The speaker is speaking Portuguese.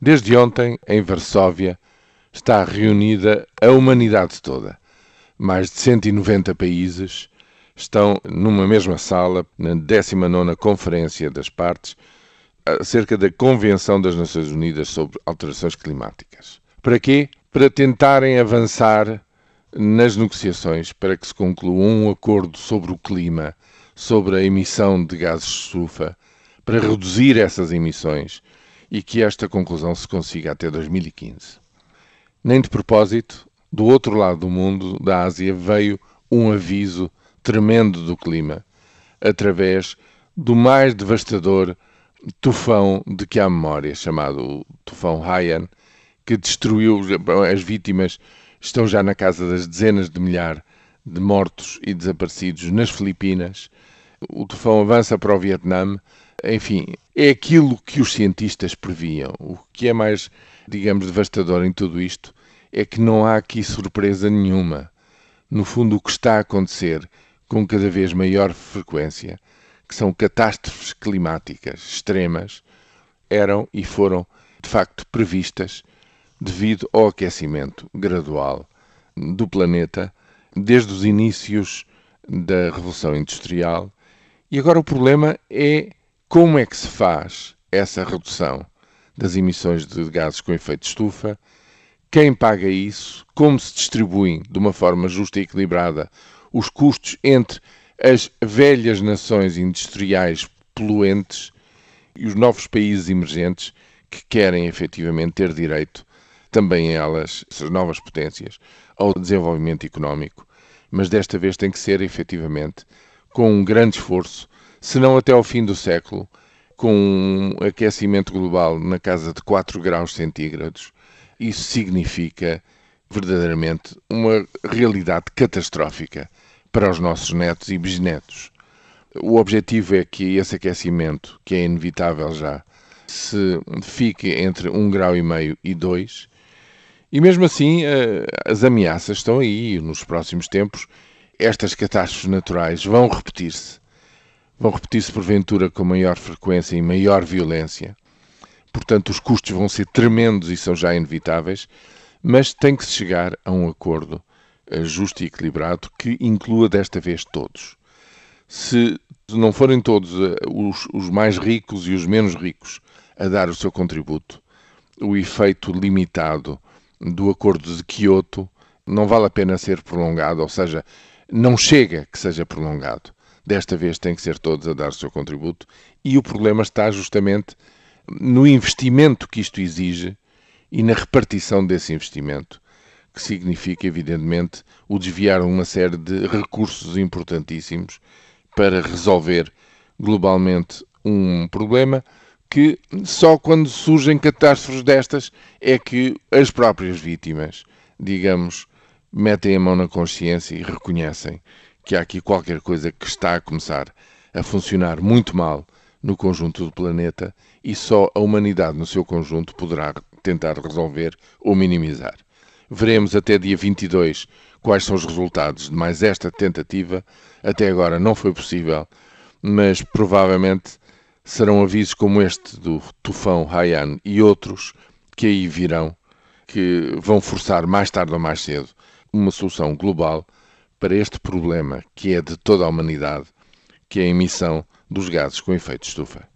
Desde ontem, em Varsóvia, está reunida a humanidade toda. Mais de 190 países estão numa mesma sala, na 19 Conferência das Partes, acerca da Convenção das Nações Unidas sobre Alterações Climáticas. Para quê? Para tentarem avançar nas negociações para que se conclua um acordo sobre o clima, sobre a emissão de gases de estufa, para reduzir essas emissões e que esta conclusão se consiga até 2015. Nem de propósito, do outro lado do mundo, da Ásia, veio um aviso tremendo do clima, através do mais devastador tufão de que há memória, chamado tufão Haiyan, que destruiu as vítimas, estão já na casa das dezenas de milhares de mortos e desaparecidos nas Filipinas. O tufão avança para o Vietnã, enfim, é aquilo que os cientistas previam. O que é mais, digamos, devastador em tudo isto é que não há aqui surpresa nenhuma. No fundo, o que está a acontecer com cada vez maior frequência, que são catástrofes climáticas extremas, eram e foram de facto previstas devido ao aquecimento gradual do planeta desde os inícios da Revolução Industrial. E agora o problema é como é que se faz essa redução das emissões de gases com efeito de estufa? Quem paga isso? Como se distribuem de uma forma justa e equilibrada os custos entre as velhas nações industriais poluentes e os novos países emergentes que querem efetivamente ter direito, também elas, essas novas potências, ao desenvolvimento económico, mas desta vez tem que ser efetivamente com um grande esforço se não até ao fim do século, com um aquecimento global na casa de 4 graus centígrados, isso significa verdadeiramente uma realidade catastrófica para os nossos netos e bisnetos. O objetivo é que esse aquecimento, que é inevitável já, se fique entre 1,5 grau e meio e 2, e mesmo assim eh, as ameaças estão aí. Nos próximos tempos, estas catástrofes naturais vão repetir-se vão repetir-se porventura com maior frequência e maior violência. Portanto, os custos vão ser tremendos e são já inevitáveis, mas tem que se chegar a um acordo eh, justo e equilibrado que inclua desta vez todos. Se não forem todos eh, os, os mais ricos e os menos ricos a dar o seu contributo, o efeito limitado do Acordo de Quioto não vale a pena ser prolongado, ou seja, não chega que seja prolongado. Desta vez tem que ser todos a dar o seu contributo. E o problema está justamente no investimento que isto exige e na repartição desse investimento, que significa, evidentemente, o desviar uma série de recursos importantíssimos para resolver globalmente um problema que só quando surgem catástrofes destas é que as próprias vítimas, digamos, metem a mão na consciência e reconhecem que há aqui qualquer coisa que está a começar a funcionar muito mal no conjunto do planeta e só a humanidade no seu conjunto poderá tentar resolver ou minimizar. Veremos até dia 22 quais são os resultados de mais esta tentativa. Até agora não foi possível, mas provavelmente serão avisos como este do tufão Haiyan e outros que aí virão, que vão forçar mais tarde ou mais cedo uma solução global para este problema que é de toda a humanidade, que é a emissão dos gases com efeito estufa.